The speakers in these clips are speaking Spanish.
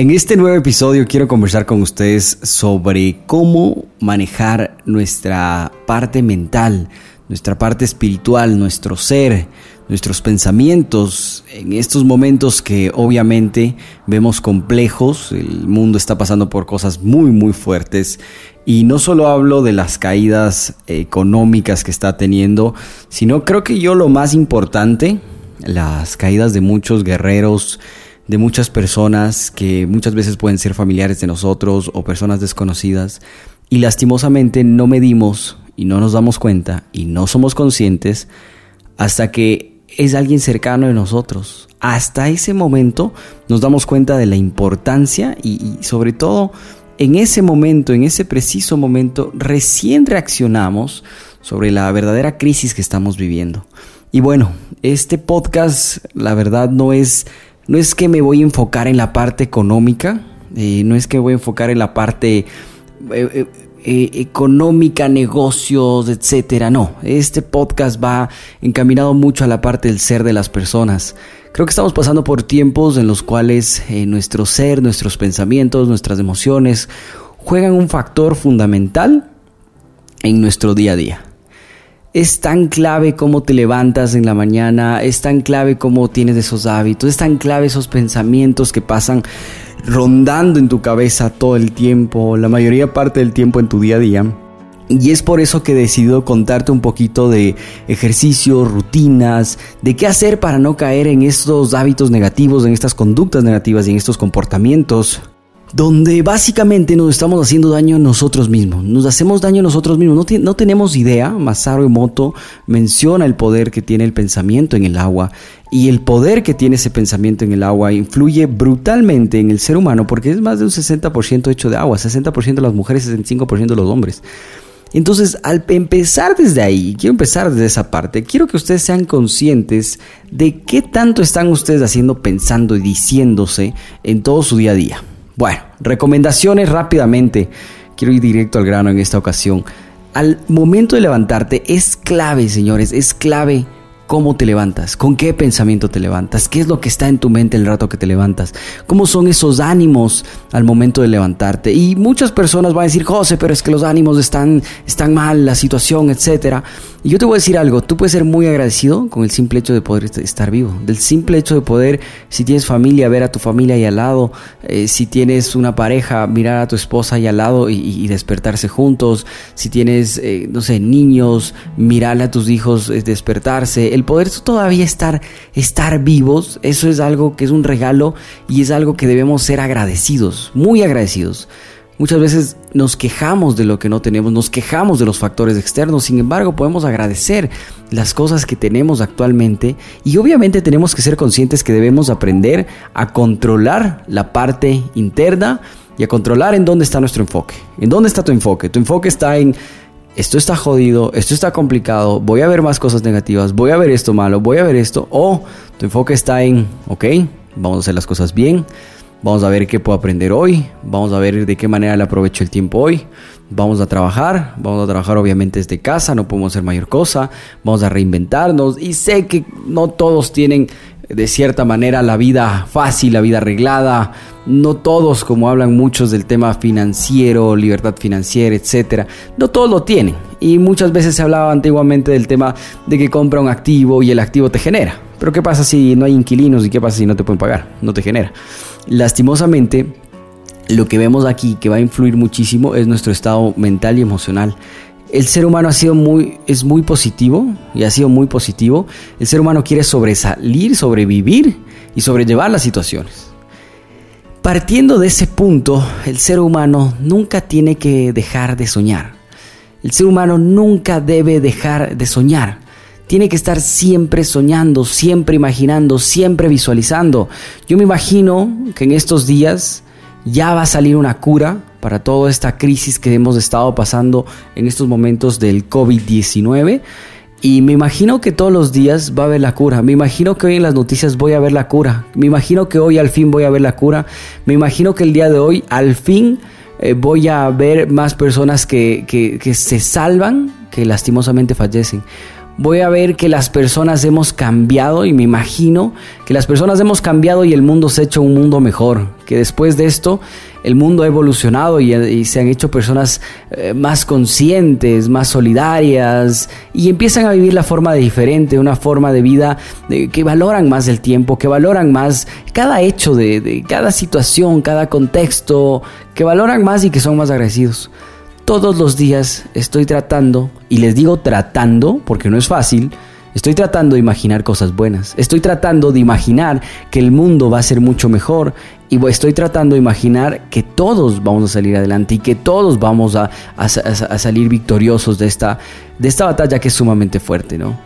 En este nuevo episodio quiero conversar con ustedes sobre cómo manejar nuestra parte mental, nuestra parte espiritual, nuestro ser, nuestros pensamientos en estos momentos que obviamente vemos complejos, el mundo está pasando por cosas muy muy fuertes. Y no solo hablo de las caídas económicas que está teniendo, sino creo que yo lo más importante, las caídas de muchos guerreros, de muchas personas que muchas veces pueden ser familiares de nosotros o personas desconocidas y lastimosamente no medimos y no nos damos cuenta y no somos conscientes hasta que es alguien cercano de nosotros. Hasta ese momento nos damos cuenta de la importancia y, sobre todo en ese momento, en ese preciso momento, recién reaccionamos sobre la verdadera crisis que estamos viviendo. Y bueno, este podcast la verdad no es no es que me voy a enfocar en la parte económica, eh, no es que voy a enfocar en la parte eh, eh, económica, negocios, etcétera. No, este podcast va encaminado mucho a la parte del ser de las personas. Creo que estamos pasando por tiempos en los cuales nuestro ser, nuestros pensamientos, nuestras emociones juegan un factor fundamental en nuestro día a día. Es tan clave cómo te levantas en la mañana, es tan clave cómo tienes esos hábitos, es tan clave esos pensamientos que pasan rondando en tu cabeza todo el tiempo, la mayoría parte del tiempo en tu día a día. Y es por eso que he decidido contarte un poquito de ejercicios, rutinas, de qué hacer para no caer en estos hábitos negativos, en estas conductas negativas y en estos comportamientos donde básicamente nos estamos haciendo daño nosotros mismos. Nos hacemos daño nosotros mismos. No, tenemos idea. Masaru Emoto menciona el poder que tiene el pensamiento en el agua. Y el poder que tiene ese pensamiento en el agua influye brutalmente en el ser humano porque es más de un 60% hecho de agua. 60% de las mujeres, 65% de los hombres. Entonces, al empezar desde ahí, quiero empezar desde esa parte, quiero que ustedes sean conscientes de qué tanto están ustedes haciendo, pensando y diciéndose en todo su día a día. Bueno, recomendaciones rápidamente. Quiero ir directo al grano en esta ocasión. Al momento de levantarte es clave, señores, es clave cómo te levantas, con qué pensamiento te levantas, qué es lo que está en tu mente el rato que te levantas, cómo son esos ánimos al momento de levantarte. Y muchas personas van a decir, José, pero es que los ánimos están, están mal, la situación, etc. Y yo te voy a decir algo, tú puedes ser muy agradecido con el simple hecho de poder estar vivo, del simple hecho de poder, si tienes familia, ver a tu familia ahí al lado, eh, si tienes una pareja, mirar a tu esposa ahí al lado y, despertarse juntos, si tienes, eh, no sé, niños, mirarle a tus hijos, eh, despertarse, poder todavía estar, estar vivos, eso es algo que es un regalo y es algo que debemos ser agradecidos, muy agradecidos. Muchas veces nos quejamos de lo que no tenemos, nos quejamos de los factores externos, sin embargo podemos agradecer las cosas que tenemos actualmente y obviamente tenemos que ser conscientes que debemos aprender a controlar la parte interna y a controlar en dónde está nuestro enfoque. ¿En dónde está tu enfoque? Tu enfoque está en esto está jodido, esto está complicado, voy a ver más cosas negativas, voy a ver esto malo, voy a ver esto, o tu enfoque está en, ok, vamos a hacer las cosas bien, vamos a ver qué puedo aprender hoy, vamos a ver de qué manera le aprovecho el tiempo hoy, vamos a trabajar, vamos a trabajar obviamente desde casa, no podemos hacer mayor cosa, vamos a reinventarnos y sé que no todos tienen de cierta manera la vida fácil, la vida arreglada. No todos, como hablan muchos del tema financiero, libertad financiera, etcétera, no todos lo tienen. Y muchas veces se hablaba antiguamente del tema de que compra un activo y el activo te genera. Pero ¿qué pasa si no hay inquilinos y qué pasa si no te pueden pagar? No te genera. Lastimosamente, lo que vemos aquí que va a influir muchísimo es nuestro estado mental y emocional el ser humano ha sido muy, es muy positivo y ha sido muy positivo. El ser humano quiere sobresalir, sobrevivir y sobrellevar las situaciones. Partiendo de ese punto, el ser humano nunca tiene que dejar de soñar. El ser humano nunca debe dejar de soñar. Tiene que estar siempre soñando, siempre imaginando, siempre visualizando. Yo me imagino que en estos días ya va a salir una cura para toda esta crisis que hemos estado pasando en estos momentos del COVID-19. Y me imagino que todos los días va a haber la cura. Me imagino que hoy en las noticias voy a ver la cura. Me imagino que hoy al fin voy a ver la cura. Me imagino que el día de hoy al fin eh, voy a ver más personas que, que se salvan que lastimosamente fallecen voy a ver que las personas hemos cambiado y me imagino que las personas hemos cambiado y el mundo se ha hecho un mundo mejor, que después de esto el mundo ha evolucionado y, se han hecho personas eh, más conscientes, más solidarias y empiezan a vivir la forma de diferente, una forma de vida que valoran más el tiempo, que valoran más cada hecho de cada situación, cada contexto, que valoran más y que son más agradecidos todos los días estoy tratando, y les digo tratando porque no es fácil, estoy tratando de imaginar cosas buenas, estoy tratando de imaginar que el mundo va a ser mucho mejor y estoy tratando de imaginar que todos vamos a salir adelante y que todos vamos a, salir victoriosos de esta, de esta batalla que es sumamente fuerte, ¿no?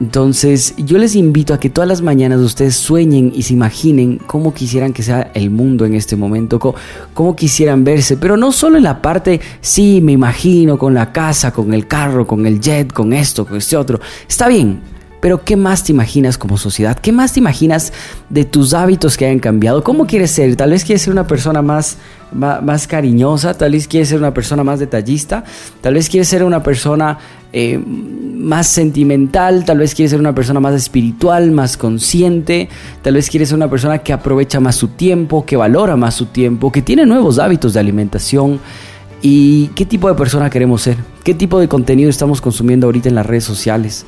Entonces, yo les invito a que todas las mañanas ustedes sueñen y se imaginen cómo quisieran que sea el mundo en este momento, cómo, quisieran verse, pero no solo en la parte, sí, me imagino con la casa, con el carro, con el jet, con esto, con este otro. Está bien, pero ¿qué más te imaginas como sociedad? ¿Qué más te imaginas de tus hábitos que hayan cambiado? ¿Cómo quieres ser? Tal vez quieres ser una persona más, más, cariñosa, tal vez quieres ser una persona más detallista, tal vez quieres ser una persona eh, más sentimental, tal vez quieres ser una persona más espiritual, más consciente, tal vez quieres ser una persona que aprovecha más su tiempo, que valora más su tiempo, que tiene nuevos hábitos de alimentación. ¿Y qué tipo de persona queremos ser? ¿Qué tipo de contenido estamos consumiendo ahorita en las redes sociales?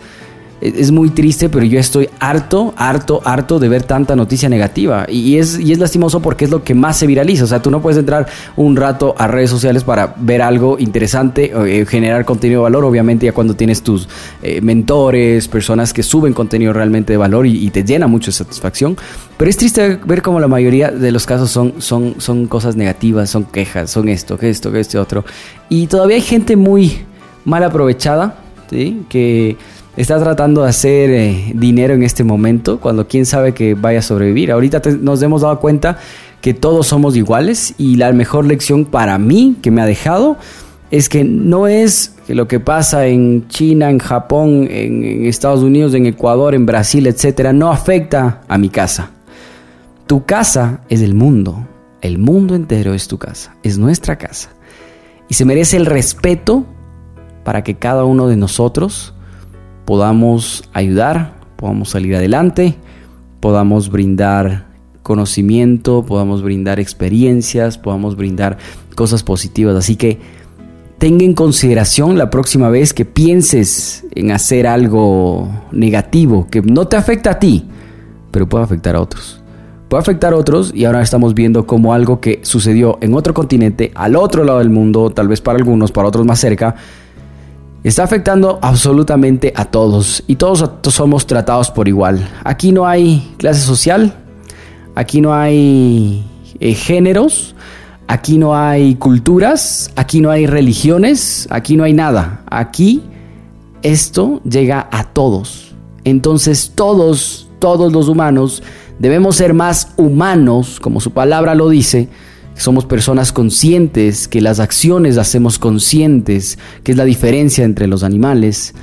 Es muy triste, pero yo estoy harto, harto, harto de ver tanta noticia negativa. Y es, y es lastimoso porque es lo que más se viraliza. O sea, tú no puedes entrar un rato a redes sociales para ver algo interesante, eh, generar contenido de valor, obviamente ya cuando tienes tus eh, mentores, personas que suben contenido realmente de valor y, te llena mucho de satisfacción. Pero es triste ver como la mayoría de los casos son, son, son cosas negativas, son quejas, son esto, que esto, que este otro. Y todavía hay gente muy mal aprovechada, ¿sí? Que está tratando de hacer eh, dinero en este momento, cuando quién sabe que vaya a sobrevivir. Ahorita nos hemos dado cuenta que todos somos iguales y la mejor lección para mí que me ha dejado es que no es lo que pasa en China, en Japón, en, Estados Unidos, en Ecuador, en Brasil, etcétera, no afecta a mi casa. Tu casa es el mundo. El mundo entero es tu casa, es nuestra casa. Y se merece el respeto para que cada uno de nosotros podamos ayudar, podamos salir adelante, podamos brindar conocimiento, podamos brindar experiencias, podamos brindar cosas positivas. Así que tenga en consideración la próxima vez que pienses en hacer algo negativo que no te afecta a ti, pero puede afectar a otros. Puede afectar a otros y ahora estamos viendo como algo que sucedió en otro continente, al otro lado del mundo, tal vez para algunos, para otros más cerca, Está afectando absolutamente a todos y todos somos tratados por igual. Aquí no hay clase social, aquí no hay eh, géneros, aquí no hay culturas, aquí no hay religiones, aquí no hay nada. Aquí esto llega a todos. Entonces todos, todos los humanos debemos ser más humanos, como su palabra lo dice, somos personas conscientes, que las acciones hacemos conscientes, que es la diferencia entre los animales,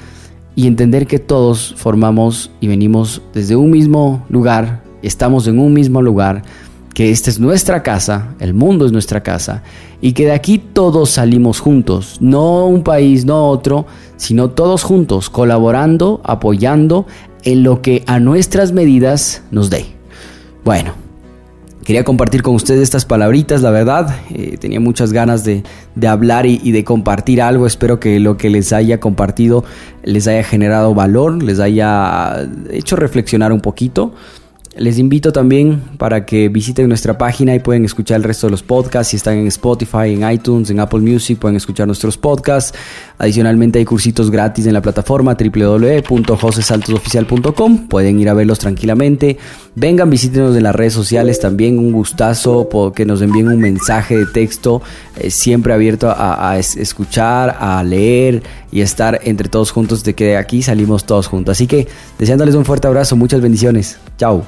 y entender que todos formamos y venimos desde un mismo lugar, estamos en un mismo lugar, que esta es nuestra casa, el mundo es nuestra casa, y que de aquí todos salimos juntos, no un país, no otro, sino todos juntos, colaborando, apoyando en lo que a nuestras medidas nos dé. Bueno, Quería compartir con ustedes estas palabritas, la verdad. Eh, tenía muchas ganas de, hablar y, de compartir algo. Espero que lo que les haya compartido les haya generado valor, les haya hecho reflexionar un poquito. Les invito también para que visiten nuestra página y pueden escuchar el resto de los podcasts. Si están en Spotify, en iTunes, en Apple Music, pueden escuchar nuestros podcasts. Adicionalmente hay cursitos gratis en la plataforma www.josesaltosoficial.com. Pueden ir a verlos tranquilamente. Vengan, visítenos en las redes sociales también. Un gustazo que nos envíen un mensaje de texto. Eh, siempre abierto a, escuchar, a leer y estar entre todos juntos de que de aquí salimos todos juntos. Así que deseándoles un fuerte abrazo. Muchas bendiciones. Chao.